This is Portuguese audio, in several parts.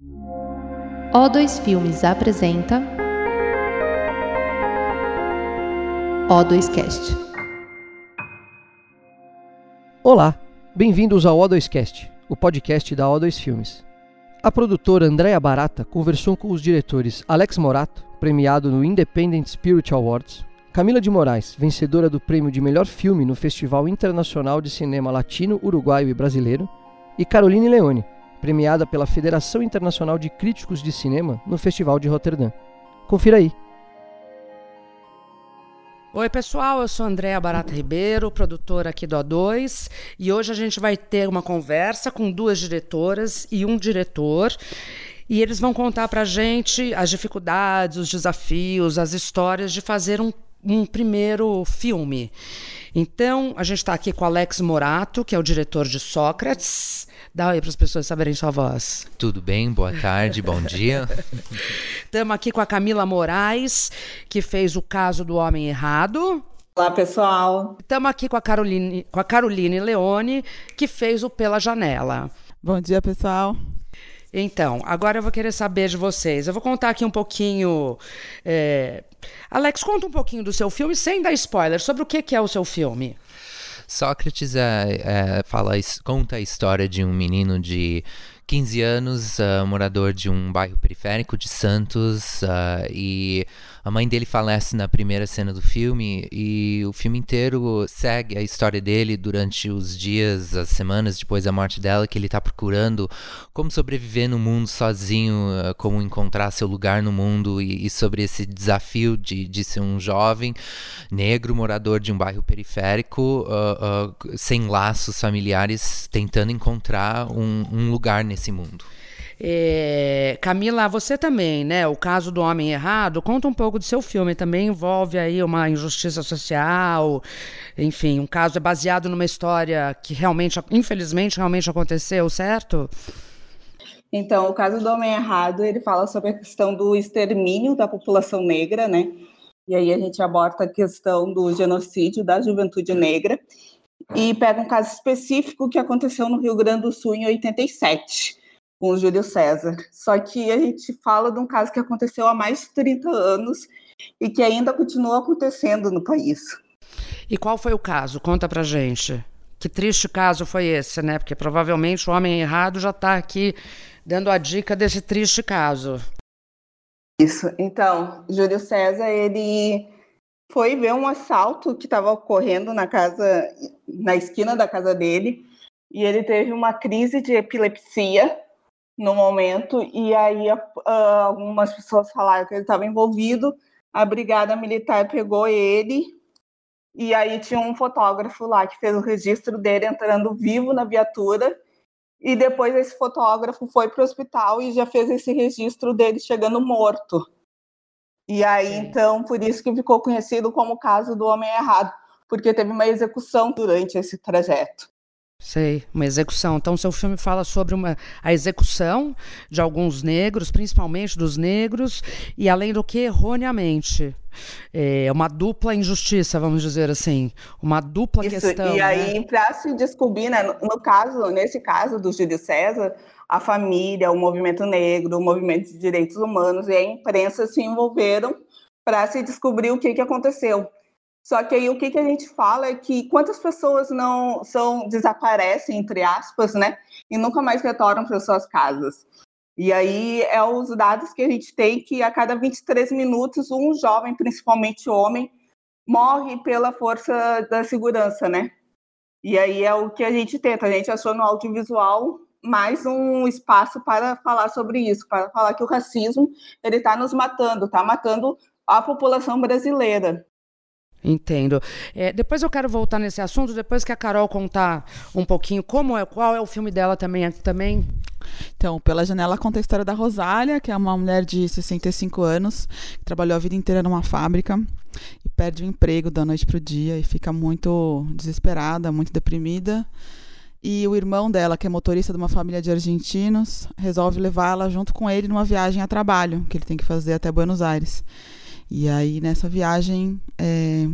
O2 Filmes apresenta O2Cast. Olá, bem-vindos ao O2Cast, o podcast da O2 Filmes. A produtora Andrea Barata conversou com os diretores Alex Morato, premiado no Independent Spirit Awards, Camila de Moraes, vencedora do prêmio de melhor filme no Festival Internacional de Cinema Latino, Uruguaio e Brasileiro, e Caroline Leone, premiada pela Federação Internacional de Críticos de Cinema no Festival de Roterdã. Confira aí. Oi, pessoal, eu sou Andréa Barata Ribeiro, produtora aqui do A2, e hoje a gente vai ter uma conversa com duas diretoras e um diretor. E eles vão contar para a gente as dificuldades, os desafios, as histórias de fazer um, um primeiro filme. Então, a gente está aqui com Alex Morato, que é o diretor de Sócrates. Dá aí para as pessoas saberem sua voz. Tudo bem? Boa tarde, bom dia. Estamos aqui com a Camila Moraes, que fez o caso do homem errado. Olá, pessoal. Estamos aqui com a Caroline, com a Caroline Leone, que fez o Pela Janela. Bom dia, pessoal. Então, agora eu vou querer saber de vocês. Eu vou contar aqui um pouquinho. É... Alex, conta um pouquinho do seu filme, sem dar spoiler, sobre o que, que é o seu filme. Sócrates é, é, fala, conta a história de um menino de 15 anos, uh, morador de um bairro periférico de Santos, uh, e a mãe dele falece na primeira cena do filme e o filme inteiro segue a história dele durante os dias, as semanas depois da morte dela, que ele está procurando como sobreviver no mundo sozinho, uh, como encontrar seu lugar no mundo e, e sobre esse desafio de, de ser um jovem negro morador de um bairro periférico uh, uh, sem laços familiares, tentando encontrar um, um lugar nesse mundo. É, Camila, você também, né? O caso do homem errado, conta um pouco do seu filme. Também envolve aí uma injustiça social, enfim, um caso é baseado numa história que realmente, infelizmente, realmente aconteceu, certo? Então, o caso do homem errado, ele fala sobre a questão do extermínio da população negra, né? E aí a gente aborda a questão do genocídio da juventude negra e pega um caso específico que aconteceu no Rio Grande do Sul em 87 com o Júlio César. Só que a gente fala de um caso que aconteceu há mais de 30 anos e que ainda continua acontecendo no país. E qual foi o caso? Conta pra gente. Que triste caso foi esse, né? Porque provavelmente o homem errado já está aqui dando a dica desse triste caso. Isso. Então, Júlio César, ele foi ver um assalto que estava ocorrendo na casa, na esquina da casa dele, e ele teve uma crise de epilepsia no momento, e aí uh, algumas pessoas falaram que ele estava envolvido, a brigada militar pegou ele, e aí tinha um fotógrafo lá que fez o registro dele entrando vivo na viatura, e depois esse fotógrafo foi para o hospital e já fez esse registro dele chegando morto. E aí, Sim. então, por isso que ficou conhecido como o caso do homem errado, porque teve uma execução durante esse trajeto. Sei, uma execução. Então, seu filme fala sobre uma, a execução de alguns negros, principalmente dos negros, e além do que, erroneamente. É uma dupla injustiça, vamos dizer assim. Uma dupla Isso, questão. E aí, né? para se descobrir, né, no, caso, nesse caso do Júlio César, a família, o movimento negro, o movimento de direitos humanos e a imprensa se envolveram para se descobrir o que, que aconteceu. Só que aí o que, que a gente fala é que quantas pessoas não são desaparecem, entre aspas, né? E nunca mais retornam para suas casas. E aí é os dados que a gente tem que a cada 23 minutos um jovem, principalmente homem, morre pela força da segurança, né? E aí é o que a gente tenta. A gente achou no audiovisual mais um espaço para falar sobre isso, para falar que o racismo ele está nos matando, está matando a população brasileira. Entendo. É, depois eu quero voltar nesse assunto, depois que a Carol contar um pouquinho como é, qual é o filme dela também. também. Então, Pela Janela conta a história da Rosália, que é uma mulher de 65 anos, que trabalhou a vida inteira numa fábrica e perde o emprego da noite para o dia e fica muito desesperada, muito deprimida. E o irmão dela, que é motorista de uma família de argentinos, resolve levá-la junto com ele numa viagem a trabalho, que ele tem que fazer até Buenos Aires. E aí, nessa viagem, é,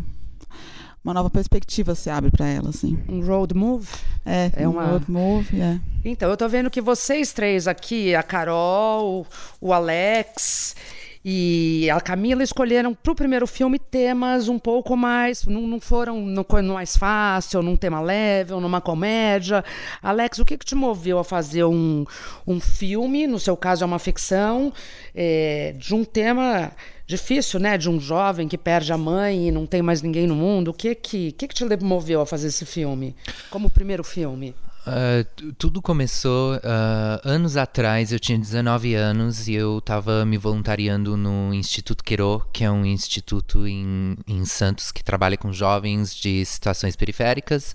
uma nova perspectiva se abre para ela, assim. Um road move? É, é um uma... road move, é. Então, eu tô vendo que vocês três aqui, a Carol, o Alex e a Camila escolheram para o primeiro filme temas um pouco mais. Não, não foram no, no, mais fácil, num tema leve, ou numa comédia. Alex, o que, que te moveu a fazer um, um filme, no seu caso é uma ficção, é, de um tema difícil, né? De um jovem que perde a mãe e não tem mais ninguém no mundo. O que que, que, que te moveu a fazer esse filme? Como primeiro filme? Uh, tudo começou uh, anos atrás, eu tinha 19 anos e eu estava me voluntariando no Instituto Queiro, que é um instituto em, em Santos que trabalha com jovens de situações periféricas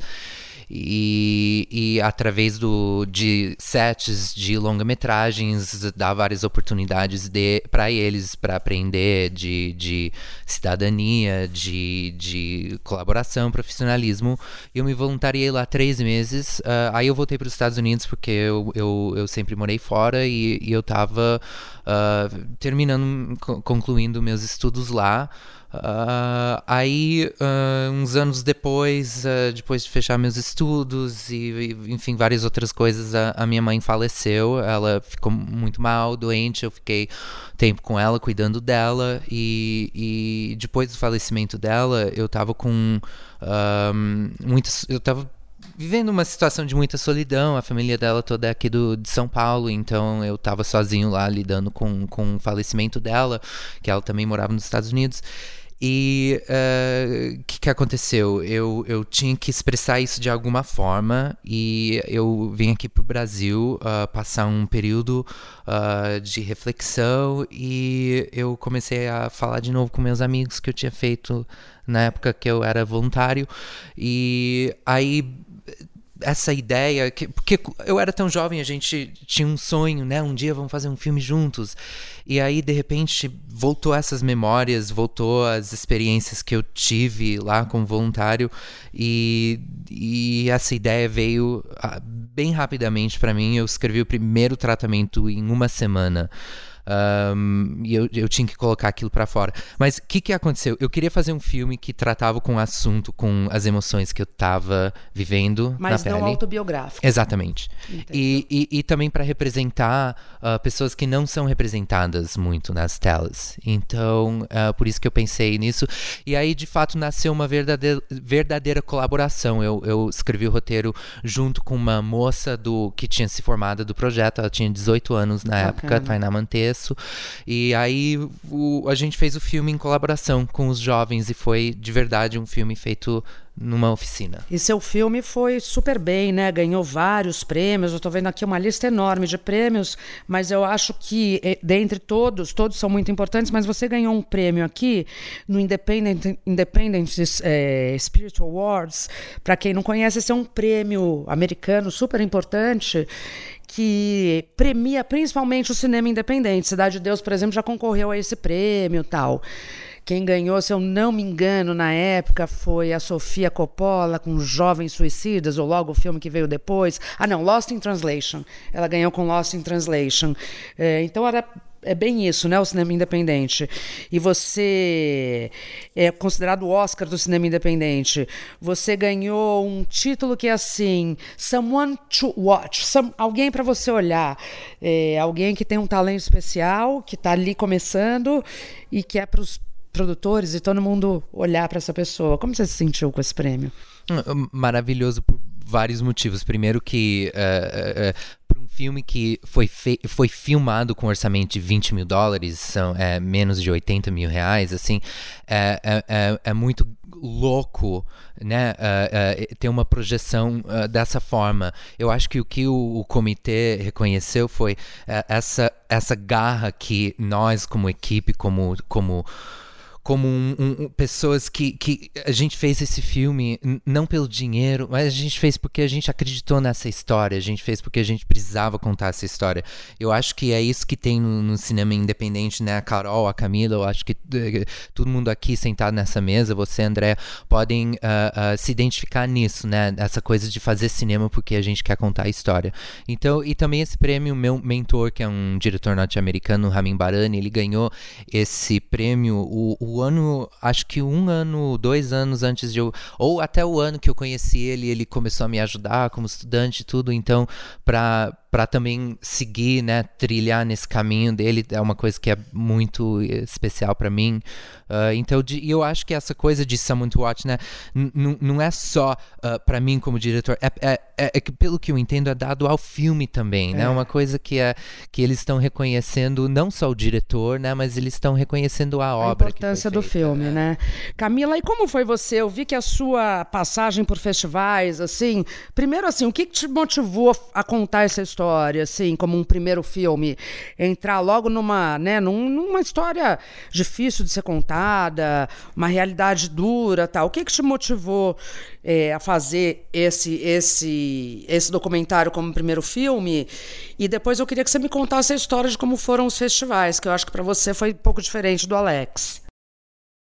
e, e através do, de sets de longa-metragens dá várias oportunidades para eles para aprender de, de cidadania, de, de colaboração, profissionalismo. Eu me voluntariei lá três meses, uh, aí eu voltei para os Estados Unidos porque eu, eu, eu sempre morei fora e, e eu estava uh, ah, terminando, concluindo meus estudos lá. Uh, aí, uh, uns anos depois, uh, depois de fechar meus estudos e, e enfim, várias outras coisas, a, a, minha mãe faleceu. Ela ficou muito mal, doente. Eu fiquei tempo com ela, cuidando dela. E, e depois do falecimento dela, eu tava com muitas. Eu tava vivendo uma situação de muita solidão. A família dela toda é aqui do, de São Paulo, então eu estava sozinho lá lidando com, com o falecimento dela, que ela também morava nos Estados Unidos. E o uh, eh, que, que aconteceu? Eu, eu tinha que expressar isso de alguma forma e eu vim aqui para o Brasil uh, passar um período uh, de reflexão e eu comecei a falar de novo com meus amigos que eu tinha feito na época que eu era voluntário. E aí essa ideia, que, porque eu era tão jovem, a gente tinha um sonho, né? Um dia vamos fazer um filme juntos. E aí, de repente, voltou essas memórias, voltou as experiências que eu tive lá como voluntário. E, e essa ideia veio ah, bem rapidamente para mim. Eu escrevi o primeiro tratamento em uma semana. Um, e eu, eu tinha que colocar aquilo para fora. Mas o que, que aconteceu? Eu queria fazer um filme que tratava com o assunto, com as emoções que eu tava vivendo Mas na pele. Mas não autobiográfico. Exatamente. E, e, e, também para representar uh, pessoas que não são representadas muito nas telas. Então, uh, por isso que eu pensei nisso. E aí, de fato, nasceu uma verdadeira, verdadeira colaboração. Eu, eu escrevi o roteiro junto com uma moça do que tinha se formado do projeto. Ela tinha 18 anos na Bacana. época, Tainá Mantes e aí o, a gente fez o filme em colaboração com os jovens e foi de verdade um filme feito numa oficina. E seu filme foi super bem, né? Ganhou vários prêmios. Eu estou vendo aqui uma lista enorme de prêmios, mas eu acho que eh, dentre todos, todos são muito importantes, mas você ganhou um prêmio aqui no Independent, Independent Spirit Awards. Para quem não conhece, esse é um prêmio americano super importante que premia principalmente o cinema independente. Cidade de Deus, por exemplo, já concorreu a esse prêmio tal. Quem ganhou, se eu não me engano, na época foi a Sofia Coppola com Jovens Suicidas, ou logo o filme que veio depois. Ah, não, Lost in Translation. Ela ganhou com Lost in Translation. É, então era é bem isso, né? O cinema independente. E você é considerado o Oscar do cinema independente. Você ganhou um título que é assim: Someone to Watch. Some, alguém para você olhar. É, alguém que tem um talento especial, que está ali começando e que é para os produtores e todo mundo olhar para essa pessoa. Como você se sentiu com esse prêmio? Maravilhoso por vários motivos. Primeiro que uh, uh, para um filme que foi, foi filmado com um orçamento de 20 mil dólares, são é, menos de 80 mil reais, assim, é, é, é, é muito louco, né, uh, uh, ter uma projeção uh, dessa forma. Eu acho que o que o, o comitê reconheceu foi essa, essa garra que nós, como equipe, como, como como um, um, pessoas que, que a gente fez esse filme não pelo dinheiro, mas a gente fez porque a gente acreditou nessa história, a gente fez porque a gente precisava contar essa história. Eu acho que é isso que tem no, no cinema independente, né? A Carol, a Camila, eu acho que uh, todo mundo aqui sentado nessa mesa, você, André, podem uh, uh, se identificar nisso, né? Essa coisa de fazer cinema porque a gente quer contar a história. Então, e também esse prêmio, meu mentor, que é um diretor norte-americano, Ramin Barani, ele ganhou esse prêmio, o, o ano, acho que um ano, dois anos antes de eu, ou até o ano que eu conheci ele, ele começou a me ajudar como estudante e tudo, então para para também seguir, né, trilhar nesse caminho dele é uma coisa que é muito especial para mim. Uh, então, de, eu acho que essa coisa de Someone to Watch, né, não é só uh, ah, para mim como diretor, é, é, é, é, que pelo que eu entendo é dado ao filme também, né, é. uma coisa que é que eles estão reconhecendo não só o diretor, né, mas eles estão reconhecendo a obra. A importância do feita, filme, né? né? Camila, e como foi você? Eu vi que a sua passagem por festivais, assim, primeiro assim, o que, que te motivou a contar essa história? História, assim, como um primeiro filme, entrar logo numa, né, num, numa história difícil de ser contada, uma realidade dura, tal. O que que te motivou é, a fazer esse esse esse documentário como primeiro filme? E depois eu queria que você me contasse a história de como foram os festivais, que eu acho que para você foi um pouco diferente do Alex.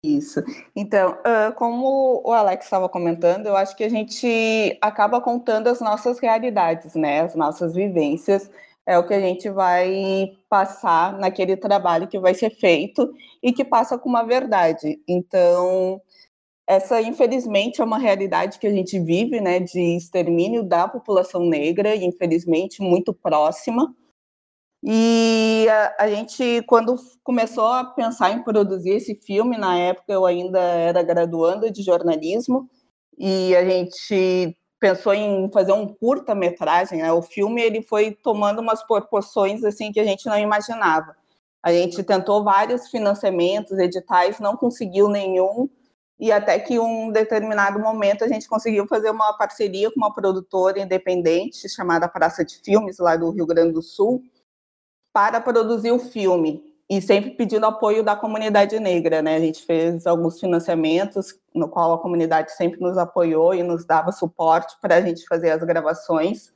Isso. Então, como o Alex estava comentando, eu acho que a gente acaba contando as nossas realidades, né? As nossas vivências. É o que a gente vai passar naquele trabalho que vai ser feito e que passa com uma verdade. Então, essa, infelizmente, é uma realidade que a gente vive, né? De extermínio da população negra, e infelizmente muito próxima. E a, a, gente, quando começou a pensar em produzir esse filme, na época eu ainda era graduanda de jornalismo, e a gente pensou em fazer um curta-metragem. Né? O filme ele foi tomando umas proporções assim que a gente não imaginava. A gente tentou vários financiamentos, editais, não conseguiu nenhum, e até que um determinado momento a gente conseguiu fazer uma parceria com uma produtora independente chamada Praça de Filmes, lá do Rio Grande do Sul, para produzir o filme e sempre pedindo apoio da comunidade negra, né? A gente fez alguns financiamentos no qual a comunidade sempre nos apoiou e nos dava suporte para a gente fazer as gravações.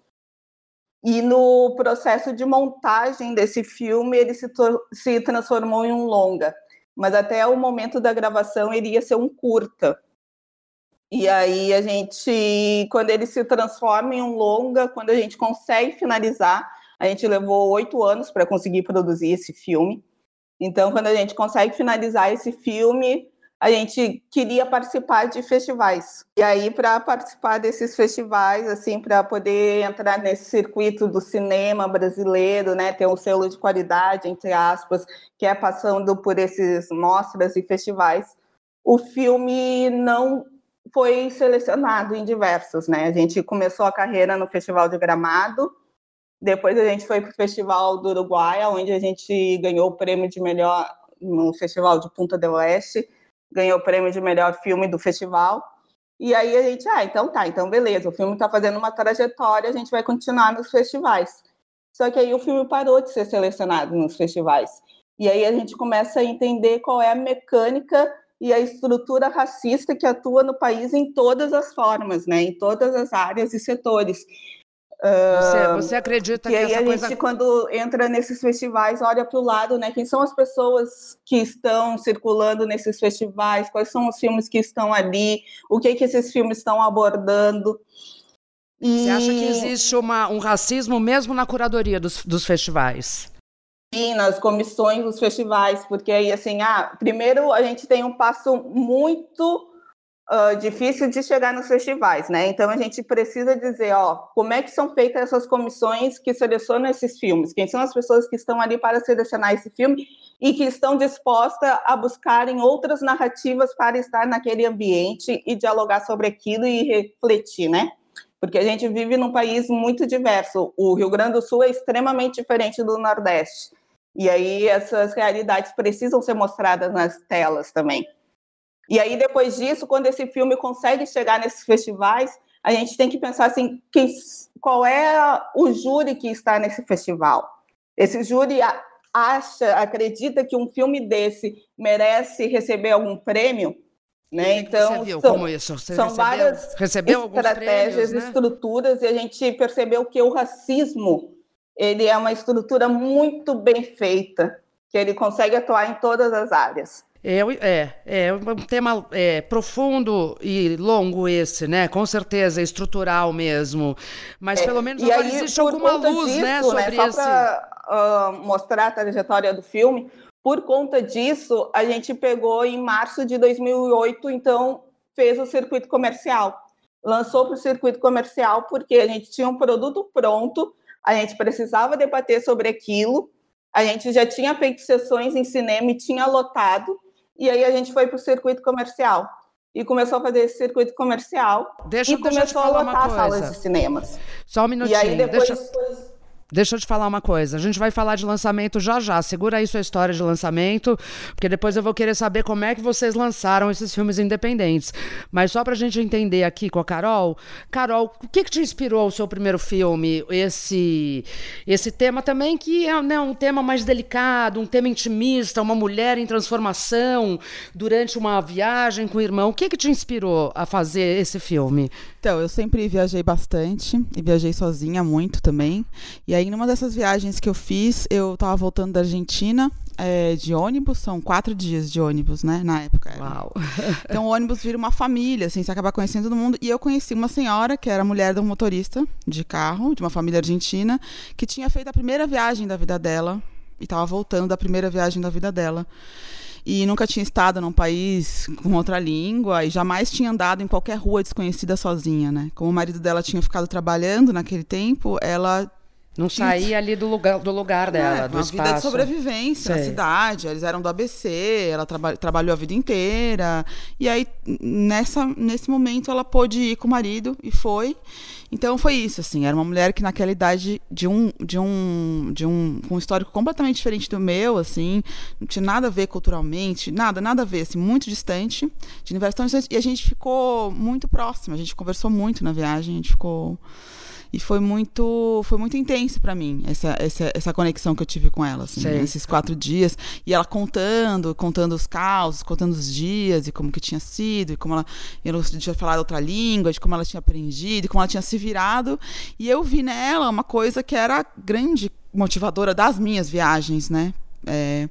E no processo de montagem desse filme, ele se, se transformou em um longa, mas até o momento da gravação ele ia ser um curta. E aí a gente, quando ele se transforma em um longa, quando a gente consegue finalizar, a gente levou oito anos para conseguir produzir esse filme. Então, quando a gente consegue finalizar esse filme, a gente queria participar de festivais. E aí, para participar desses festivais, assim, para poder entrar nesse circuito do cinema brasileiro, né, ter um selo de qualidade, entre aspas, que é passando por esses mostras e festivais, o filme não foi selecionado em diversos, né? A gente começou a carreira no Festival de Gramado, depois a gente foi para o Festival do Uruguai, onde a gente ganhou o prêmio de melhor no Festival de Punta del Oeste, ganhou o prêmio de melhor filme do festival. E aí a gente, ah, então tá, então beleza, o filme está fazendo uma trajetória, a gente vai continuar nos festivais. Só que aí o filme parou de ser selecionado nos festivais. E aí a gente começa a entender qual é a mecânica e a estrutura racista que atua no país em todas as formas, né, em todas as áreas e setores. Você, você acredita que, que aí a coisa... gente, quando entra nesses festivais, olha para o lado, né? Quem são as pessoas que estão circulando nesses festivais? Quais são os filmes que estão ali? O que que esses filmes estão abordando? E... Você acha que existe uma, um racismo mesmo na curadoria dos, dos festivais? Sim, nas comissões dos festivais, porque aí, assim, ah, primeiro a gente tem um passo muito uh, difícil de chegar nos festivais, né? Então a gente precisa dizer, ó, como é que são feitas essas comissões que selecionam esses filmes? Quem são as pessoas que estão ali para selecionar esse filme e que estão dispostas a buscarem outras narrativas para estar naquele ambiente e dialogar sobre aquilo e refletir, né? Porque a gente vive num país muito diverso. O Rio Grande do Sul é extremamente diferente do Nordeste. E aí essas realidades precisam ser mostradas nas telas também. E aí, depois disso, quando esse filme consegue chegar nesses festivais, a gente tem que pensar assim, qual é o júri que está nesse festival? Esse júri acha, acredita que um filme desse merece receber algum prêmio? Né? Então, são, isso? Você são recebeu, várias recebeu estratégias, prêmios, né? estruturas, e a gente percebeu que o racismo ele é uma estrutura muito bem feita, que ele consegue atuar em todas as áreas. É, é, é um tema é, profundo e longo esse, né? Com certeza, estrutural mesmo. Mas é, pelo menos agora aí, existe alguma luz, disso, né, sobre né, só esse... Para uh, mostrar a trajetória do filme, por conta disso, a gente pegou em março de 2008, então fez o circuito comercial. Lançou para o circuito comercial porque a gente tinha um produto pronto, a gente precisava debater sobre aquilo, a gente já tinha feito sessões em cinema e tinha lotado, e aí a gente foi para o circuito comercial. E começou a fazer esse circuito comercial deixa, e começou a lotar salas de cinemas. Só um minutinho. E aí depois... Deixa... Deixa eu te falar uma coisa. A gente vai falar de lançamento já já. Segura aí sua história de lançamento, porque depois eu vou querer saber como é que vocês lançaram esses filmes independentes. Mas só pra gente entender aqui com a Carol. Carol, o que, que te inspirou o seu primeiro filme? Esse, esse tema também que é né, um tema mais delicado, um tema intimista, uma mulher em transformação durante uma viagem com o irmão. O que, que te inspirou a fazer esse filme? Então, eu sempre viajei bastante e viajei sozinha muito também. E aí, numa dessas viagens que eu fiz, eu estava voltando da Argentina é, de ônibus, são quatro dias de ônibus, né, na época. Uau! Então, o ônibus vira uma família, assim, você acaba conhecendo todo mundo. E eu conheci uma senhora que era mulher de um motorista de carro, de uma família argentina, que tinha feito a primeira viagem da vida dela e estava voltando da primeira viagem da vida dela e nunca tinha estado num país com outra língua e jamais tinha andado em qualquer rua desconhecida sozinha, né? Como o marido dela tinha ficado trabalhando naquele tempo, ela não saía ali do lugar, do lugar dela, é, do uma espaço. vida de sobrevivência Sei. na cidade. Eles eram do ABC, ela traba trabalhou a vida inteira. E aí, nessa, nesse momento, ela pôde ir com o marido e foi. Então foi isso, assim, era uma mulher que naquela idade de um de um de um, um histórico completamente diferente do meu, assim, não tinha nada a ver culturalmente, nada, nada a ver, assim, muito distante, de universo tão distante, e a gente ficou muito próxima, a gente conversou muito na viagem, a gente ficou e foi muito foi muito intenso para mim essa, essa, essa conexão que eu tive com ela assim, esses quatro dias. E ela contando contando os causos contando os dias e como que tinha sido e como ela eu tinha falado outra língua de como ela tinha aprendido e como ela tinha se virado. E eu vi nela uma coisa que era grande motivadora das minhas viagens né é,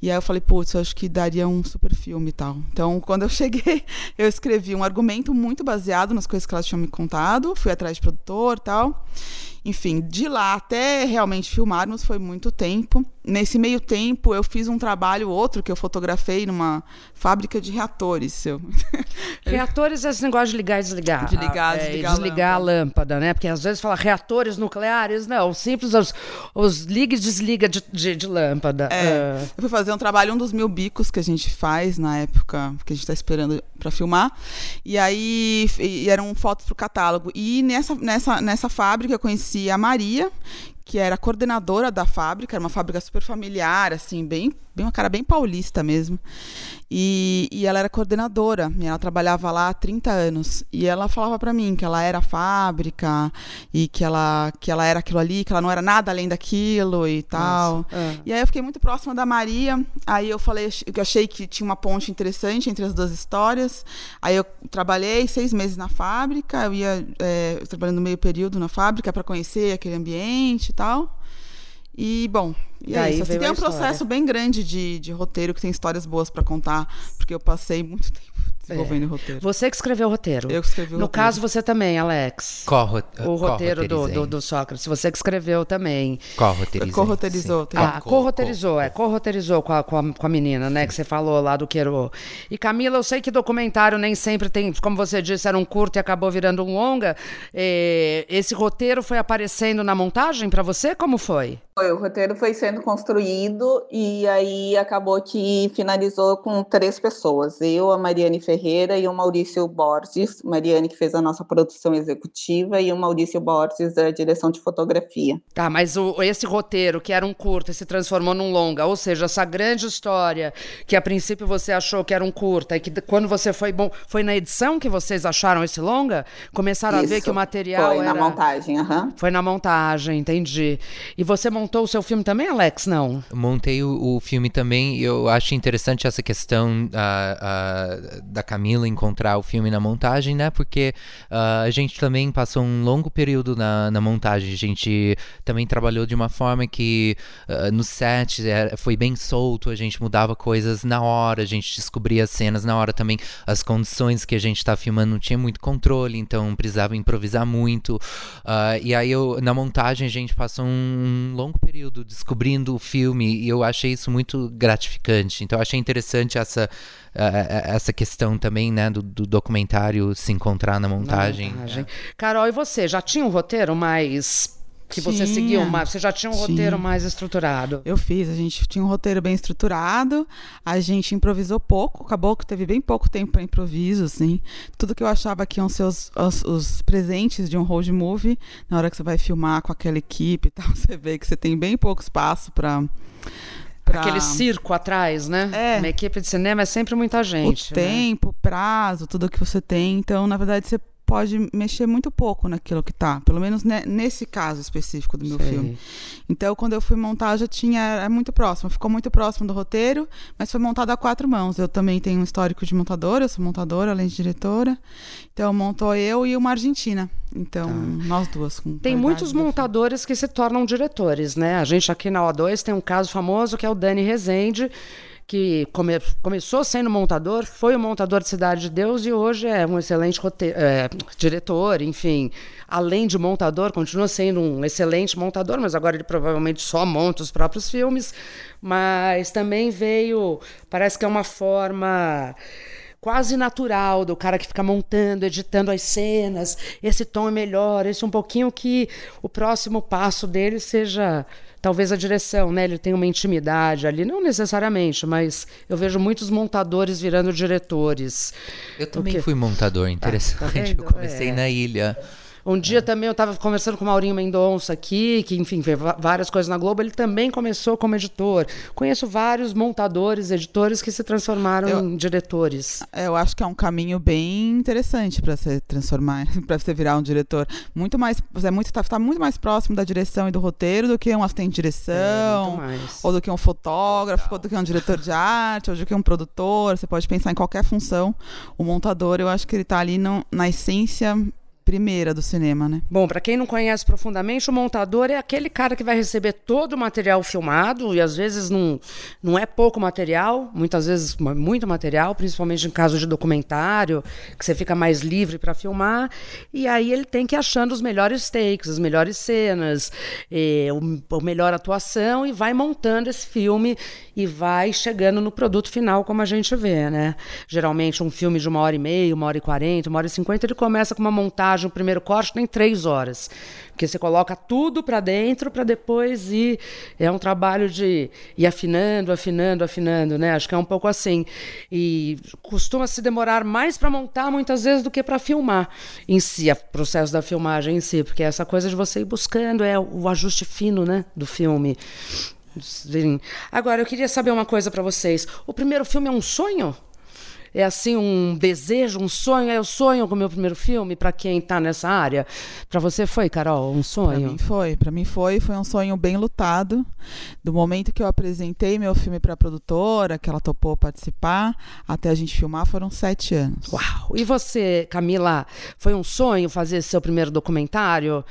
e aí eu falei, putz, eu acho que daria um super filme e tal. Então, quando eu cheguei, eu escrevi um argumento muito baseado nas coisas que elas tinham me contado, fui atrás de produtor tal. Enfim, de lá até realmente filmarmos foi muito tempo. Nesse meio tempo, eu fiz um trabalho outro que eu fotografei numa fábrica de reatores. Seu. Reatores é esse negócio de ligar e desligar. De ligar, é, desligar, desligar a, lâmpada. a, lâmpada. né? Porque às vezes fala reatores nucleares, não. Simples os, os liga e desliga de, de, de lâmpada. É, uh. Eu fui fazer um trabalho, um dos mil bicos que a gente faz na época, que a gente está esperando para filmar. E aí e eram fotos para o catálogo. E nessa, nessa, nessa fábrica eu conheci a Maria, que era coordenadora da fábrica, era uma fábrica super familiar, assim, bem, bem uma cara bem paulista mesmo. E, e ela era coordenadora, e ela trabalhava lá há 30 anos. E ela falava para mim que ela era fábrica e que ela, que ela era aquilo ali, que ela não era nada além daquilo e tal. É. E aí eu fiquei muito próxima da Maria. Aí eu falei, eu achei que tinha uma ponte interessante entre as duas histórias. Aí eu trabalhei seis meses na fábrica, eu ia é, trabalhando meio período na fábrica para conhecer aquele ambiente e tal. E, bom, e é isso. Assim, tem um processo bem grande de, de roteiro que tem histórias boas para contar, porque eu passei muito tempo desenvolvendo é. roteiro. Você que escreveu o roteiro. Eu que escrevi o no roteiro. No caso, você também, Alex. Co o roteiro do, do, do, Sócrates. Você que escreveu também. Co-roteirizou. Ah, co-roteirizou, é. Co-roteirizou com a, com, a, com a menina, né? Sim. Que você falou lá do Quero. E Camila, eu sei que documentário nem sempre tem, como você disse, era um curto e acabou virando um longa. Eh, esse roteiro foi aparecendo na montagem para você? Como foi? Foi, o roteiro foi sendo construído e aí acabou que finalizou com três pessoas. Eu, a Mariane Ferreira e o Maurício Borges. Mariane que fez a nossa produção executiva e o Maurício Borges da direção de fotografia. Tá, mas o, esse roteiro, que era um curta, se transformou num longa, ou seja, essa grande história que a princípio você achou que era um curta e que quando você foi bom, foi na edição que vocês acharam esse longa? Começaram Isso, a ver que o material foi era... na montagem, aham. Uhum. Foi na montagem, entendi. E você montou montou o seu filme também, Alex? Não? Montei o, o filme também. Eu acho interessante essa questão uh, uh, da Camila encontrar o filme na montagem, né? Porque uh, a gente também passou um longo período na, na, montagem. A gente também trabalhou de uma forma que no set foi bem solto. A gente mudava coisas na hora, a gente descobria as cenas na hora também. As condições que a gente estava filmando não tinha muito controle, então precisava improvisar muito. e aí eu, na montagem a gente passou um longo longo período descobrindo o filme e eu achei isso muito gratificante. Então, eu achei interessante essa, uh, essa questão também, né, do, do, documentário se encontrar na montagem. Na montagem. É. Carol, e você? Já tinha um roteiro mais que tinha. você seguiu mais, você já tinha um tinha. roteiro mais estruturado? Eu fiz, a gente tinha um roteiro bem estruturado, a gente improvisou pouco, acabou que teve bem pouco tempo para improviso, assim. Tudo que eu achava que iam ser os, os, os, presentes de um road movie, na hora que você vai filmar com aquela equipe e tal, você vê que você tem bem pouco espaço para Pra... Aquele circo atrás, né? É. Uma equipe de cinema é sempre muita gente. O né? tempo, prazo, tudo que você tem. Então, na verdade, você pode mexer muito pouco naquilo que tá, pelo menos nesse caso específico do meu Sei. filme. Então, quando eu fui montar, já tinha é muito próximo, ficou muito próximo do roteiro, mas foi montado a quatro mãos. Eu também tenho um histórico de montadora, eu sou montadora além de diretora. Então, montou eu e uma argentina. Então, tá. nós duas. tem muitos montadores que se tornam diretores, né? A gente aqui na O2 tem um caso famoso que é o Dani Rezende que come, começou sendo montador, foi o montador de Cidade de Deus e hoje é um excelente é, diretor, enfim. Além de montador, continua sendo um excelente montador, mas agora ele provavelmente só monta os próprios filmes. Mas também veio, parece que é uma forma quase natural do cara que fica montando, editando as cenas. Esse tom é melhor, esse um pouquinho que o próximo passo dele seja talvez a direção, né? Ele tem uma intimidade ali, não necessariamente, mas eu vejo muitos montadores virando diretores. Eu também fui montador, interessante. Ah, tá eu comecei é. na ilha. Um dia também eu estava conversando com o Maurinho Mendonça aqui, que, enfim, fez várias coisas na Globo. Ele também começou como editor. Conheço vários montadores, editores que se transformaram eu, em diretores. Eu acho que é um caminho bem interessante para se transformar, para você virar um diretor. Muito mais, você é muito, tá, tá, muito mais próximo da direção e do roteiro do que um assistente de direção, é, ou do que um fotógrafo, ou do que um diretor de arte, ou do que um produtor. Você pode pensar em qualquer função. O montador, eu acho que ele está ali no, na essência primeira do cinema, né? Bom, para quem não conhece profundamente, o montador é aquele cara que vai receber todo o material filmado e às vezes não, não é pouco material, muitas vezes muito material, principalmente em caso de documentário, que você fica mais livre para filmar, e aí ele tem que ir achando os melhores takes, as melhores cenas, o, a melhor atuação e vai montando esse filme e vai chegando no produto final como a gente vê, né? Geralmente um filme de uma hora e meia, uma hora e quarenta, uma hora e cinquenta, ele começa com uma montagem o primeiro corte tem três horas. Porque você coloca tudo para dentro para depois ir. É um trabalho de ir afinando, afinando, afinando, né? Acho que é um pouco assim. E costuma se demorar mais para montar muitas vezes do que para filmar em si, o processo da filmagem em si. Porque é essa coisa de você ir buscando é o ajuste fino, né? Do filme. Agora, eu queria saber uma coisa para vocês. O primeiro filme é um sonho? É assim um desejo, um sonho, é o sonho com o meu primeiro filme para quem está nessa área. Para você foi, Carol, um sonho? Para mim foi, para mim foi, foi um sonho bem lutado. Do momento que eu apresentei meu filme para a produtora, que ela topou participar, até a gente filmar foram sete anos. Uau! E você, Camila, foi um sonho fazer seu primeiro documentário?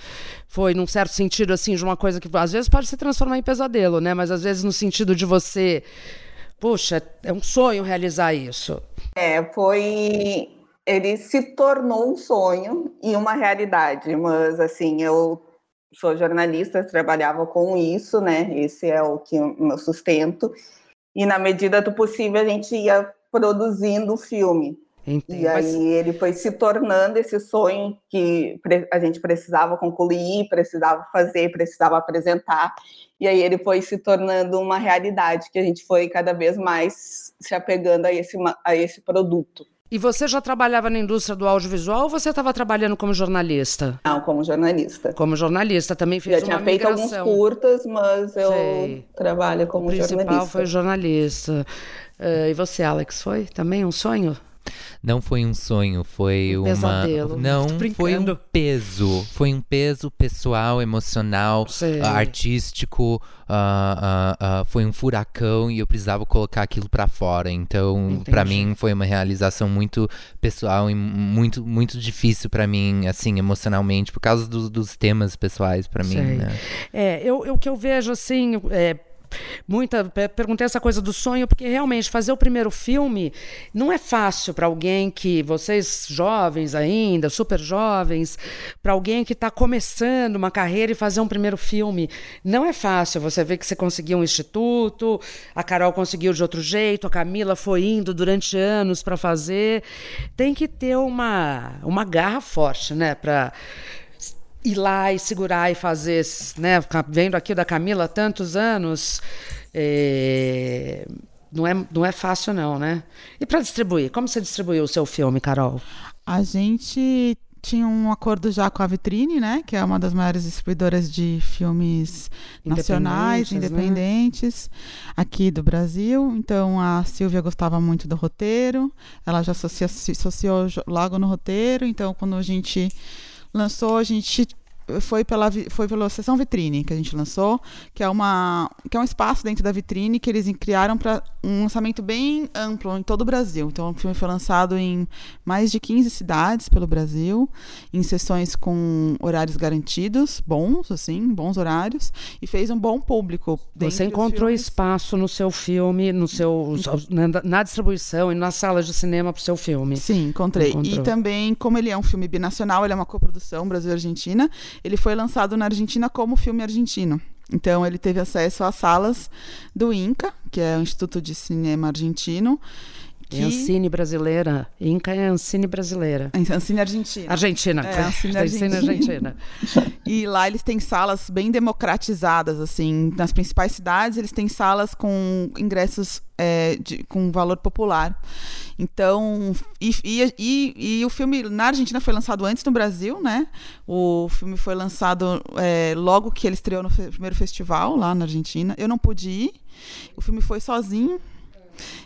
Foi num certo sentido assim de uma coisa que às vezes pode se transformar em pesadelo, né? Mas às vezes no sentido de você Puxa, é um sonho realizar isso. É, foi. Ele se tornou um sonho e uma realidade, mas assim, eu sou jornalista, trabalhava com isso, né? Esse é o que o meu sustento. E na medida do possível a gente ia produzindo o filme. Entendo, e aí mas... ele foi se tornando esse sonho que a gente precisava concluir, precisava fazer, precisava apresentar. E aí ele foi se tornando uma realidade que a gente foi cada vez mais se apegando a esse, a esse produto. E você já trabalhava na indústria do audiovisual ou você estava trabalhando como jornalista? Não, como jornalista. Como jornalista, também fez já uma tinha feito alguns curtas, mas eu Sei. trabalho como jornalista. O principal foi jornalista. Uh, e você, Alex, foi também um sonho? Não foi um sonho, foi um uma. Pesadelo. Não, foi um peso. Foi um peso pessoal, emocional, uh, artístico. Uh, uh, foi um furacão e eu precisava colocar aquilo para fora. Então, para mim, foi uma realização muito pessoal e muito, muito difícil para mim, assim, emocionalmente, por causa do, dos temas pessoais para mim. Né? É, eu, o que eu vejo, assim. É muita perguntei essa coisa do sonho porque realmente fazer o primeiro filme não é fácil para alguém que vocês jovens ainda, super jovens, para alguém que está começando uma carreira e fazer um primeiro filme, não é fácil. Você vê que você conseguiu um instituto, a Carol conseguiu de outro jeito, a Camila foi indo durante anos para fazer. Tem que ter uma uma garra forte, né, para ir lá e segurar e fazer, né? Vendo aqui da Camila tantos anos, é, não, é, não é fácil não, né? E para distribuir, como você distribuiu o seu filme, Carol? A gente tinha um acordo já com a Vitrine, né? Que é uma das maiores distribuidoras de filmes nacionais, independentes, né? aqui do Brasil. Então a Silvia gostava muito do roteiro, ela já se associou logo no roteiro. Então quando a gente lançou, a gente foi pela, foi pela sessão vitrine que a gente lançou, que é, uma, que é um espaço dentro da vitrine que eles criaram para um lançamento bem amplo em todo o Brasil. Então, o filme foi lançado em mais de 15 cidades pelo Brasil, em sessões com horários garantidos, bons, assim, bons horários, e fez um bom público. Você encontrou espaço no seu filme, no seu, na, na distribuição e nas salas de cinema para o seu filme? Sim, encontrei. Encontrou. E também, como ele é um filme binacional, ele é uma coprodução Brasil-Argentina, ele foi lançado na Argentina como filme argentino. Então ele teve acesso às salas do INCA, que é o Instituto de Cinema Argentino. Que... É Ancine brasileira. Inca é Ancine brasileira. Ancine Argentina. Argentina. É, Ancine Argentina. Argentina. e lá eles têm salas bem democratizadas, assim. Nas principais cidades, eles têm salas com ingressos é, de, com valor popular. Então, e, e, e, e, o filme na Argentina foi lançado antes no Brasil, né? O filme foi lançado é, logo que ele estreou no fe primeiro festival lá na Argentina. Eu não pude ir. O filme foi sozinho,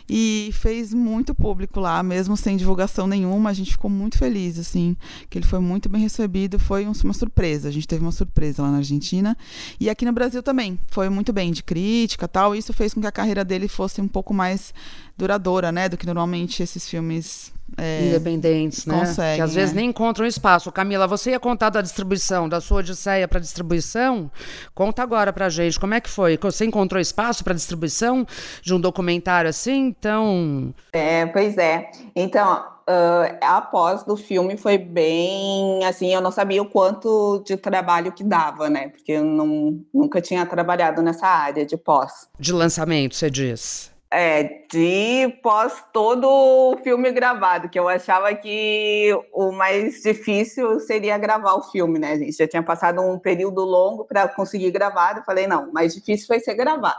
e fez muito público lá, mesmo sem divulgação nenhuma. A gente ficou muito feliz, assim, que ele foi muito bem recebido. Foi uma surpresa. A gente teve uma surpresa lá na Argentina. E aqui no Brasil também. Foi muito bem, de crítica tal. Isso fez com que a carreira dele fosse um pouco mais duradoura, né? Do que normalmente esses filmes é, independentes, né? Conseguem, que às vezes é. nem encontram espaço. Camila, você ia contar da distribuição, da sua odisseia para distribuição? Conta agora para gente, como é que foi? Você encontrou espaço para distribuição de um documentário assim? Então... É, pois é. Então, uh, a pós do filme foi bem, assim, eu não sabia o quanto de trabalho que dava, né? Porque eu não, nunca tinha trabalhado nessa área de pós. De lançamento, você diz? É, de pós todo o filme gravado, que eu achava que o mais difícil seria gravar o filme, né? A gente já tinha passado um período longo para conseguir gravar, eu falei, não, o mais difícil foi ser gravar.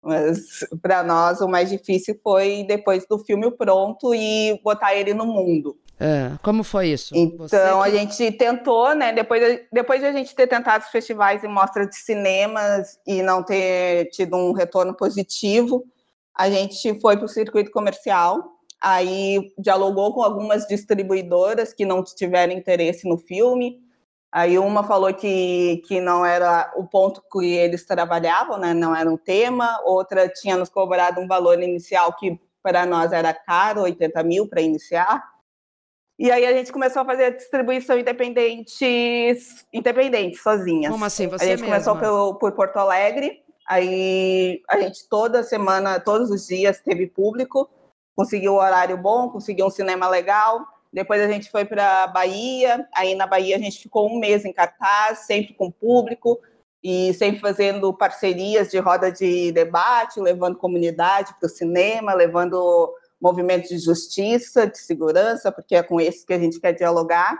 Mas para nós o mais difícil foi depois do filme pronto e botar ele no mundo. É, como foi isso? Então que... a gente tentou, né? Depois, depois de a gente ter tentado os festivais e mostras de cinemas e não ter tido um retorno positivo, a gente foi para o circuito comercial, aí dialogou com algumas distribuidoras que não tiveram interesse no filme. Aí uma falou que, que não era o ponto que eles trabalhavam, né? não era um tema. Outra tinha nos cobrado um valor inicial que para nós era caro, 80 mil para iniciar. E aí a gente começou a fazer a distribuição independente, independente, sozinhas. Como assim? Você a gente mesma? começou por, por Porto Alegre, Aí a gente toda semana, todos os dias teve público, conseguiu um horário bom, conseguiu um cinema legal. Depois a gente foi para Bahia, aí na Bahia a gente ficou um mês em cartaz, sempre com público e sempre fazendo parcerias de roda de debate, levando comunidade para o cinema, levando movimentos de justiça, de segurança, porque é com esses que a gente quer dialogar.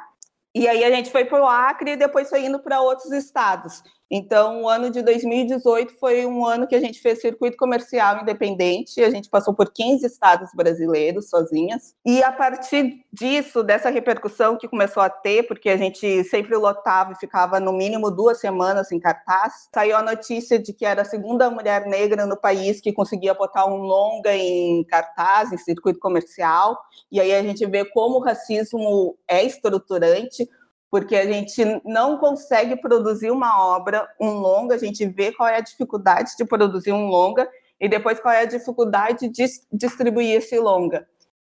E aí a gente foi para o Acre e depois foi indo para outros estados. Então, o ano de 2018 foi um ano que a gente fez circuito comercial independente, a gente passou por 15 estados brasileiros sozinhas. E a partir disso, dessa repercussão que começou a ter, porque a gente sempre lotava e ficava no mínimo duas semanas em cartaz, saiu a notícia de que era a segunda mulher negra no país que conseguia botar um longa em cartaz, em circuito comercial. E aí a gente vê como o racismo é estruturante, porque a gente não consegue produzir uma obra, um longa, a gente vê qual é a dificuldade de produzir um longa e depois qual é a dificuldade de distribuir esse longa.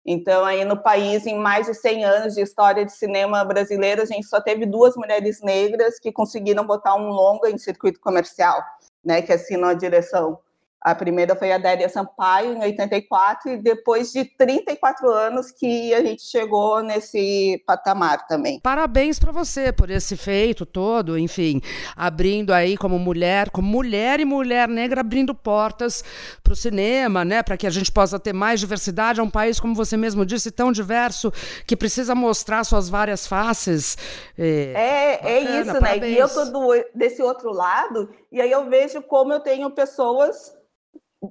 Então, aí no país, em mais de 100 anos de história de cinema brasileiro, a gente só teve duas mulheres negras que conseguiram botar um longa em circuito comercial, né, que assinam a direção. A primeira foi a Délia Sampaio, em 84, e depois de 34 anos que a gente chegou nesse patamar também. Parabéns para você por esse feito todo, enfim, abrindo aí como mulher, como mulher e mulher negra, abrindo portas para o cinema, né, para que a gente possa ter mais diversidade. É um país, como você mesmo disse, tão diverso, que precisa mostrar suas várias faces. É, é, é isso, parabéns. né? E eu tô desse outro lado, e aí eu vejo como eu tenho pessoas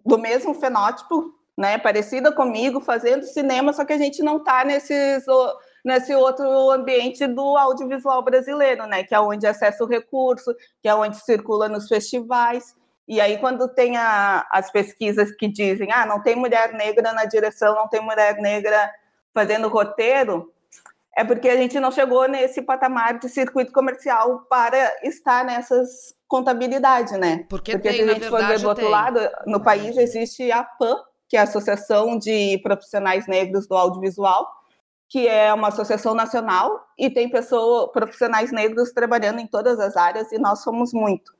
do mesmo fenótipo, né, parecida comigo, fazendo cinema, só que a gente não está nesses nesse outro ambiente do audiovisual brasileiro, né, que é onde acessa o recurso, que é onde circula nos festivais. E aí quando tem a, as pesquisas que dizem, ah, não tem mulher negra na direção, não tem mulher negra fazendo roteiro, é porque a gente não chegou nesse patamar de circuito comercial para estar nessas contabilidade, né? Porque, porque tem, se a gente for ver do outro tem. lado, no país existe a PAN, que é a Associação de Profissionais Negros do Audiovisual, que é uma associação nacional e tem pessoas, profissionais negros trabalhando em todas as áreas e nós somos muito.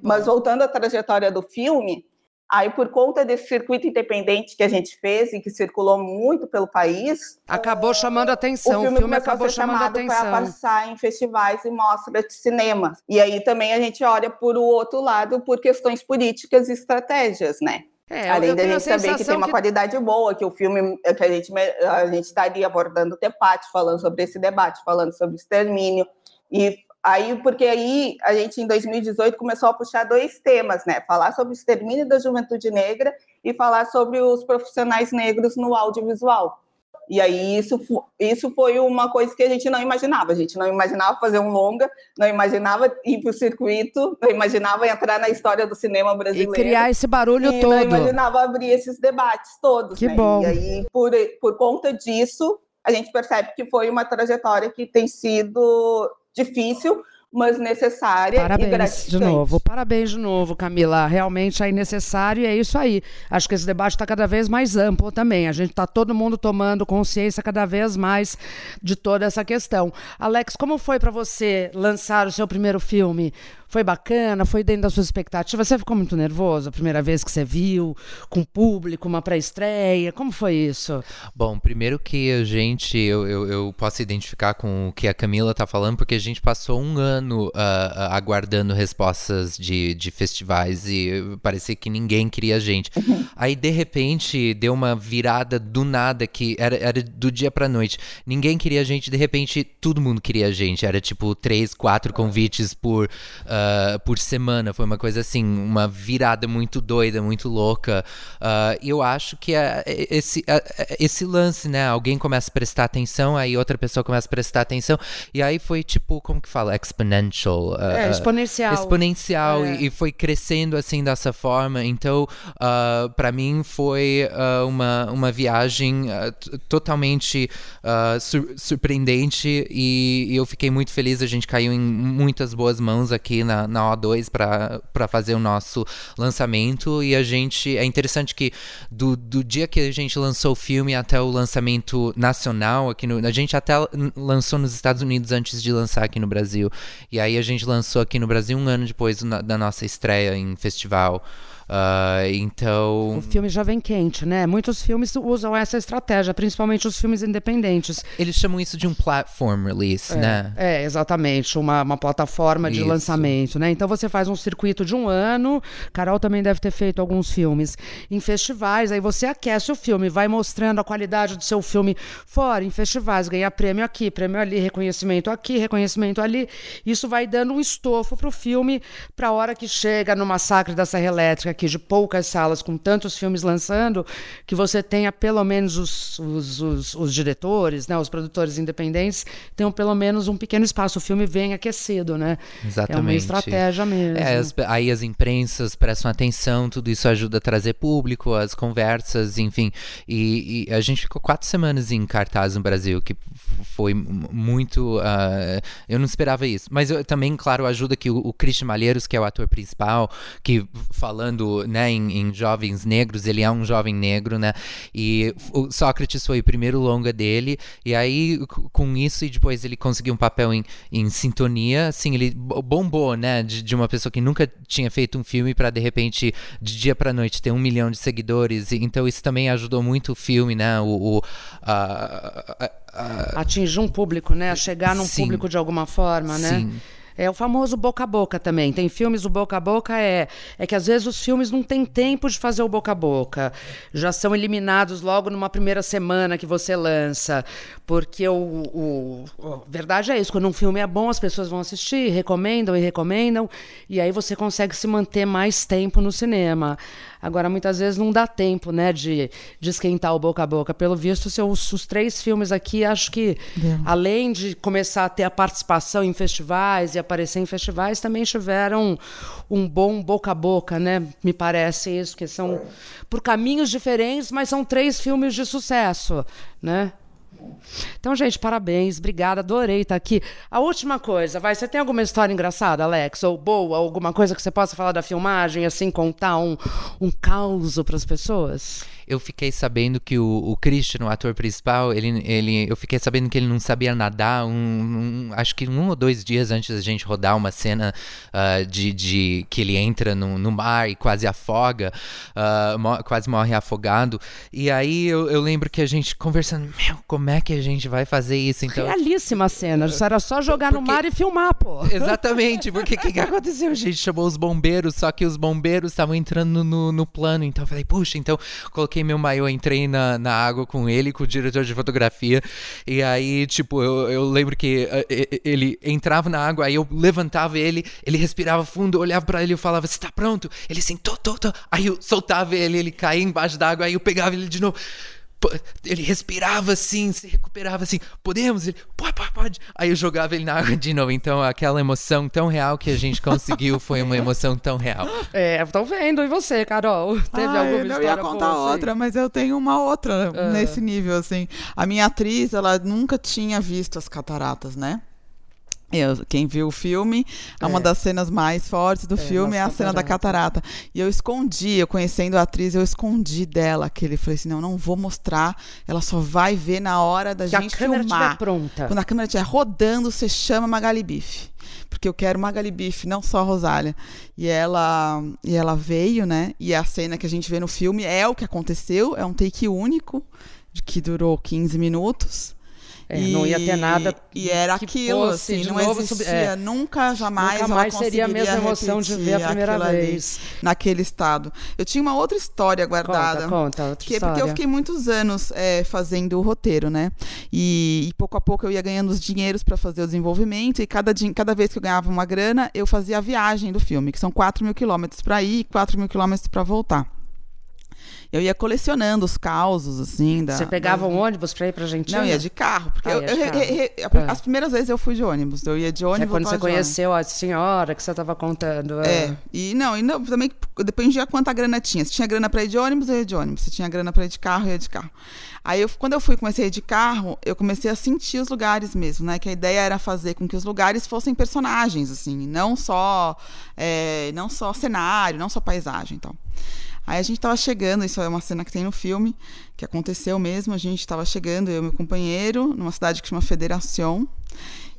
Mas voltando à trajetória do filme, Aí, por conta desse circuito independente que a gente fez e que circulou muito pelo país, acabou chamando atenção. O filme, o filme acabou chamando atenção para passar em festivais e mostras de cinema. E aí também a gente olha por o outro lado por questões políticas e estratégias, né? É, Além da gente saber que tem uma que... qualidade boa, que o filme que a gente a gente estaria abordando o debate, falando sobre esse debate, falando sobre extermínio e Aí, porque aí a gente em 2018 começou a puxar dois temas, né? Falar sobre o extermínio da juventude negra e falar sobre os profissionais negros no audiovisual. E aí isso, isso foi uma coisa que a gente não imaginava. A gente não imaginava fazer um longa, não imaginava ir para o circuito, não imaginava entrar na história do cinema brasileiro. E criar esse barulho e todo. Não imaginava abrir esses debates todos. Que né? bom. E aí, por, por conta disso, a gente percebe que foi uma trajetória que tem sido difícil, mas necessária Parabéns e gratificante. de novo. Parabéns de novo, Camila. Realmente é necessário e é isso aí. Acho que esse debate está cada vez mais amplo também. A gente está todo mundo tomando consciência cada vez mais de toda essa questão. Alex, como foi para você lançar o seu primeiro filme? Foi bacana? Foi dentro das suas expectativas? Você ficou muito nervoso a primeira vez que você viu, com público, uma pré-estreia? Como foi isso? Bom, primeiro que a gente, eu, eu, eu posso identificar com o que a Camila está falando, porque a gente passou um ano uh, aguardando respostas de, de festivais e parecia que ninguém queria a gente. Aí, de repente, deu uma virada do nada que era, era do dia pra noite. Ninguém queria a gente, de repente, todo mundo queria a gente. Era tipo três, quatro convites por. Uh, por semana. Foi uma coisa assim, uma virada muito doida, muito louca. Uh, eu acho que é, é esse, é, é esse lance, né? Alguém começa a prestar atenção, aí outra pessoa começa a prestar atenção. E aí foi tipo, como que fala? Exponential. Uh, é, exponencial. Exponencial. É. E, e, foi crescendo assim dessa forma. Então, uh, para mim foi uma, uma viagem totalmente sur surpreendente e, e eu fiquei muito feliz. A gente caiu em muitas boas mãos aqui na na, na O2 para fazer o nosso lançamento. E a gente. É interessante que do, do dia que a gente lançou o filme até o lançamento nacional aqui no. A gente até lançou nos Estados Unidos antes de lançar aqui no Brasil. E aí a gente lançou aqui no Brasil um ano depois da nossa estreia em festival. Uh, então. O filme já vem quente, né? Muitos filmes usam essa estratégia, principalmente os filmes independentes. Eles chamam isso de um platform release, é, né? É, exatamente. Uma, uma plataforma de isso. lançamento, né? Então você faz um circuito de um ano. Carol também deve ter feito alguns filmes em festivais. Aí você aquece o filme, vai mostrando a qualidade do seu filme fora, em festivais, ganha prêmio aqui, prêmio ali, reconhecimento aqui, reconhecimento ali. Isso vai dando um estofo para o filme para a hora que chega no Massacre da Serra Elétrica aqui de poucas salas com tantos filmes lançando, que você tenha pelo menos os, os, os, os diretores, né, os produtores independentes, tenham pelo menos um pequeno espaço. O filme vem aquecido, né? Exatamente. É uma estratégia mesmo. É, as, aí as imprensas prestam atenção, tudo isso ajuda a trazer público, as conversas, enfim. E, e a gente ficou quatro semanas em cartaz no Brasil, que foi muito. Uh, eu não esperava isso. Mas eu, também, claro, ajuda que o, o Christian Malheiros, que é o ator principal, que falando focando, né, em, em, jovens negros. Ele é um jovem negro, né? E o Sócrates foi o primeiro longa dele. E aí, com isso, e depois ele conseguiu um papel em, em sintonia. Assim, ele bombou, né? De, de uma pessoa que nunca tinha feito um filme para de repente, de dia para noite, ter um milhão de seguidores. Então, isso também ajudou muito o filme, né? O, o a, a, atingir um público, né? A chegar num sim, público de alguma forma, né? Sim. É o famoso boca a boca também. Tem filmes, o boca a boca é, é que às vezes os filmes não têm tempo de fazer o boca a boca. Já são eliminados logo numa primeira semana que você lança. Porque o, o, a verdade é isso: quando um filme é bom, as pessoas vão assistir, recomendam e recomendam, e aí você consegue se manter mais tempo no cinema. Agora, muitas vezes não dá tempo, né, de, de esquentar o boca a boca. Pelo visto, seus, os três filmes aqui, acho que, além de começar a ter a participação em festivais e aparecer em festivais, também tiveram um bom boca a boca, né? Me parece isso, que são por caminhos diferentes, mas são três filmes de sucesso, né? Então, gente, parabéns, obrigada, adorei estar aqui. A última coisa, vai, você tem alguma história engraçada, Alex, ou boa, alguma coisa que você possa falar da filmagem, assim, contar um, um caos para as pessoas? Eu fiquei sabendo que o, o Christian, o ator principal, ele, ele, eu fiquei sabendo que ele não sabia nadar. Um, um acho que um ou dois dias antes da gente rodar uma cena uh, de, de que ele entra no, no mar e quase afoga, uh, quase morre afogado. E aí eu, eu, lembro que a gente conversando, meu, como é que a gente vai fazer isso? Então, Realíssima cena. Era só jogar porque, no mar e filmar, pô. Exatamente, porque o que, que aconteceu? A gente chamou os bombeiros, só que os bombeiros estavam entrando no, no plano. Então eu falei, puxa, então coloquei coloquei meu maiô, entrei na, na água com ele, com o diretor de fotografia. E aí, tipo, eu, eu lembro que uh, ele entrava na água, aí eu levantava ele, ele respirava fundo, olhava para ele e falava: Você tá pronto? Ele assim, tô, tô, tô. Aí eu soltava ele, ele caía embaixo d'água, aí eu pegava ele de novo ele respirava assim, se recuperava assim, podemos? Ele, pode, pode, pode. Aí eu jogava ele na água de novo. Então aquela emoção tão real que a gente conseguiu foi uma emoção tão real. É, tô vendo. E você, Carol? Teve Ai, alguma eu história? Eu ia contar boa, outra, assim? mas eu tenho uma outra uh. nesse nível, assim. A minha atriz, ela nunca tinha visto as cataratas, né? Eu, quem viu o filme, é. uma das cenas mais fortes do é, filme é a cena da catarata. E eu escondi, eu conhecendo a atriz, eu escondi dela aquele. Falei assim: não, não vou mostrar, ela só vai ver na hora da que gente a câmera filmar. pronta. Quando a câmera estiver rodando, você chama Magali Bife. Porque eu quero Magali Bife, não só a Rosália. E ela, e ela veio, né? E a cena que a gente vê no filme é o que aconteceu, é um take único, que durou 15 minutos. É, e, não ia ter nada. E era aquilo, assim, não existia, é, nunca, jamais. Nunca mais seria a mesma emoção de ver a primeira vez. Ali, naquele estado. Eu tinha uma outra história guardada. Conta, conta, outra que história. É porque eu fiquei muitos anos é, fazendo o roteiro, né? E, e, pouco a pouco eu ia ganhando os dinheiros para fazer o desenvolvimento, e cada, cada vez que eu ganhava uma grana, eu fazia a viagem do filme, que são 4 mil quilômetros para ir e 4 mil quilômetros para voltar eu ia colecionando os causos, assim. Da, Você pegava da... um ônibus pra ir pra Argentina? Não, ia de carro. Porque ah, eu, eu, carro. as primeiras vezes eu fui de ônibus. Eu ia de ônibus. É quando você conheceu a senhora que você estava contando. É. é. E não, e não, também dependia quanta grana tinha. Se tinha grana pra ir de ônibus, eu ia de ônibus. Se tinha grana pra ir de carro, eu ia de carro. Aí, eu, quando eu fui comecei a ir de carro, eu comecei a sentir os lugares mesmo, né? Que a ideia era fazer com que os lugares fossem personagens, assim, não só, é, não só cenário, não só paisagem, então. Aí a gente estava chegando, isso é uma cena que tem no filme, que aconteceu mesmo. A gente estava chegando, eu e meu companheiro, numa cidade que chama Federação.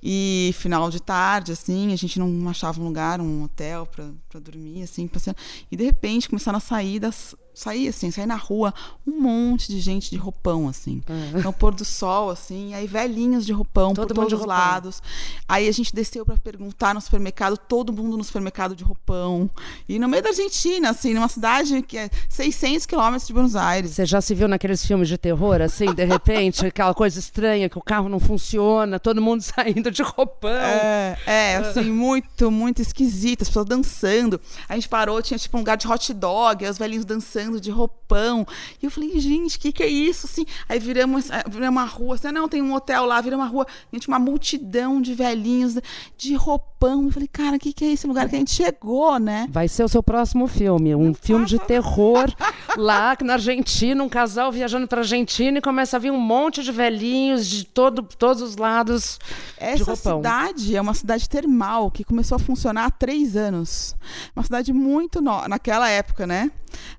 E final de tarde, assim, a gente não achava um lugar, um hotel para dormir, assim, passeando. E de repente começaram a sair das, sair assim, sair na rua, um monte de gente de roupão, assim. Uhum. No pôr do sol, assim, aí velhinhos de roupão todo por todos os lados. Aí a gente desceu para perguntar no supermercado, todo mundo no supermercado de roupão. E no meio da Argentina, assim, numa cidade que é 600 quilômetros de Buenos Aires. Você já se viu naqueles filmes de terror, assim, de repente, aquela coisa estranha, que o carro não funciona, todo mundo saindo de roupão. É, é assim, muito, muito esquisito, as pessoas dançando. A gente parou, tinha tipo um lugar de hot dog, os velhinhos dançando de roupão. E eu falei, gente, o que, que é isso? Assim, aí viramos, eh, viramos uma rua, assim, não, tem um hotel lá, vira uma rua, gente, uma multidão de velhinhos de roupão roupão. Eu falei, cara, o que, que é esse lugar que a gente chegou, né? Vai ser o seu próximo filme, um filme de terror lá na Argentina, um casal viajando para Argentina e começa a vir um monte de velhinhos de todo, todos os lados Essa de roupão. cidade é uma cidade termal que começou a funcionar há três anos. Uma cidade muito nova, naquela época, né?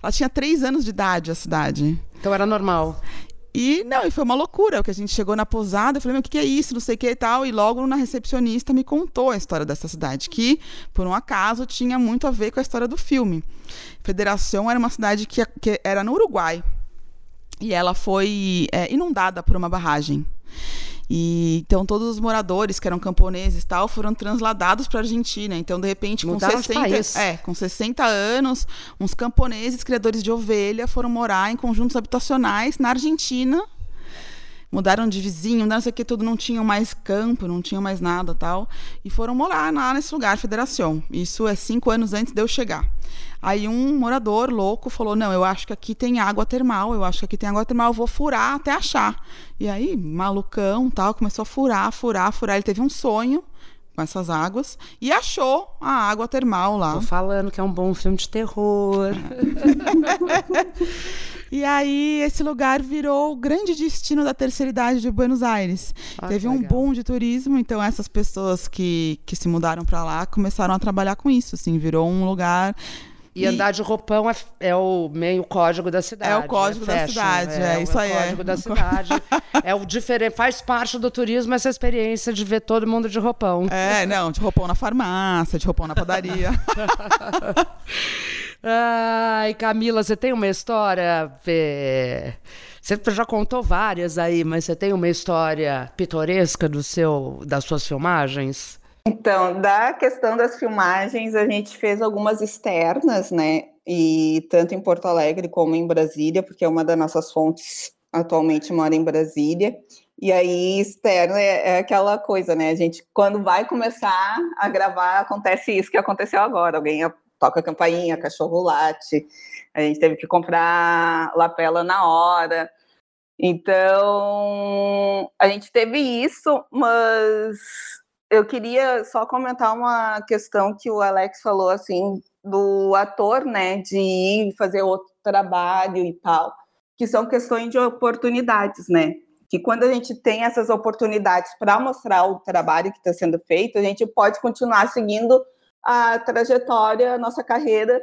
Ela tinha três anos de idade, a cidade. Então era normal. E não, e foi uma loucura, porque a gente chegou na pousada, eu falei, meu, o que, que é isso? Não sei o que e tal. E logo na recepcionista me contou a história dessa cidade, que, por um acaso, tinha muito a ver com a história do filme. Federação era uma cidade que, que era no Uruguai. E ela foi é, inundada por uma barragem. E então todos os moradores que eram camponeses e tal foram transladados para a Argentina. Então de repente com Mudaram de 60, país. é, com 60 anos, uns camponeses criadores de ovelha foram morar em conjuntos habitacionais na Argentina. Mudaram de vizinho, não sei o que tudo, não tinham mais campo, não tinham mais nada tal. E foram morar lá nesse lugar, Federação. Isso é cinco anos antes de eu chegar. Aí um morador louco falou: Não, eu acho que aqui tem água termal, eu acho que aqui tem água termal, eu vou furar até achar. E aí, malucão, tal, começou a furar, furar, furar. Ele teve um sonho com essas águas e achou a água termal lá. Tô falando que é um bom filme de terror. E aí esse lugar virou o grande destino da terceira idade de Buenos Aires. Ah, Teve um boom de turismo, então essas pessoas que, que se mudaram para lá começaram a trabalhar com isso, assim, virou um lugar E andar de roupão é, é o meio código da cidade. É o código da fashion, cidade, é, isso o aí, é. código da cidade. é o diferente, faz parte do turismo essa experiência de ver todo mundo de roupão. É, não, de roupão na farmácia, de roupão na padaria. Ai, Camila, você tem uma história. Você já contou várias aí, mas você tem uma história pitoresca do seu, das suas filmagens? Então, da questão das filmagens, a gente fez algumas externas, né? E tanto em Porto Alegre como em Brasília, porque uma das nossas fontes atualmente mora em Brasília. E aí, externa é, é aquela coisa, né? A gente, quando vai começar a gravar, acontece isso que aconteceu agora. Alguém toca campainha, cachorro late, a gente teve que comprar lapela na hora. Então, a gente teve isso, mas eu queria só comentar uma questão que o Alex falou, assim, do ator, né, de ir fazer outro trabalho e tal, que são questões de oportunidades, né? Que quando a gente tem essas oportunidades para mostrar o trabalho que está sendo feito, a gente pode continuar seguindo a trajetória, a nossa carreira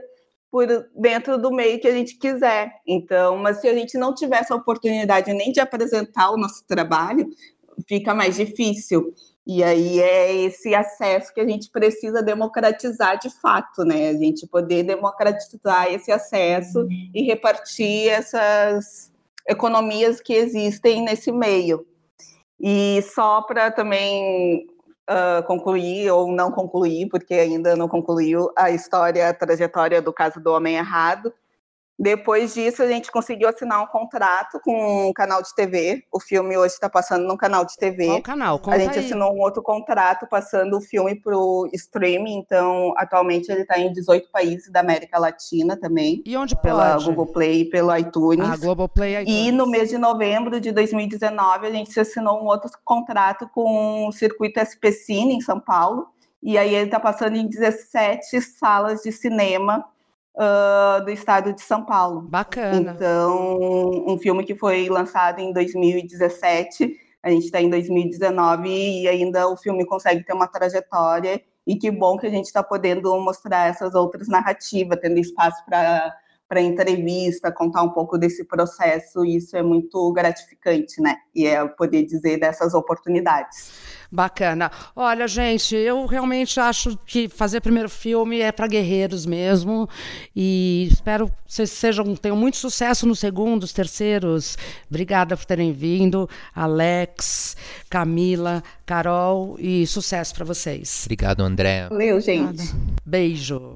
por dentro do meio que a gente quiser. Então, mas se a gente não tiver essa oportunidade nem de apresentar o nosso trabalho, fica mais difícil. E aí é esse acesso que a gente precisa democratizar de fato, né? A gente poder democratizar esse acesso e repartir essas economias que existem nesse meio. E só para também uh, concluir ou não concluir, porque ainda não concluiu a história, a trajetória do caso do Homem Errado. Depois disso, a gente conseguiu assinar um contrato com um canal de TV. O filme hoje está passando num canal de TV. Qual canal? Conta a gente aí. assinou um outro contrato passando o filme para o streaming. Então, atualmente ele está em 18 países da América Latina também. E onde pela pode? Google Play e pelo iTunes. Ah, Globoplay iTunes. E no mês de novembro de 2019, a gente assinou um outro contrato com o Circuito SP Cine, em São Paulo. E aí ele está passando em 17 salas de cinema uh, do estado de São Paulo. Bacana. Então, um filme que foi lançado em 2017, a gente está em 2019 e ainda o filme consegue ter uma trajetória. E que bom que a gente está podendo mostrar essas outras narrativas, tendo espaço para para entrevista, contar um pouco desse processo, e isso é muito gratificante, né? E é poder dizer dessas oportunidades. Bacana. Olha, gente, eu realmente acho que fazer primeiro filme é para guerreiros mesmo. E espero que vocês sejam, tenham muito sucesso nos segundos, terceiros. Obrigada por terem vindo. Alex, Camila, Carol, e sucesso para vocês. Obrigado, André. Valeu, gente. Beijo.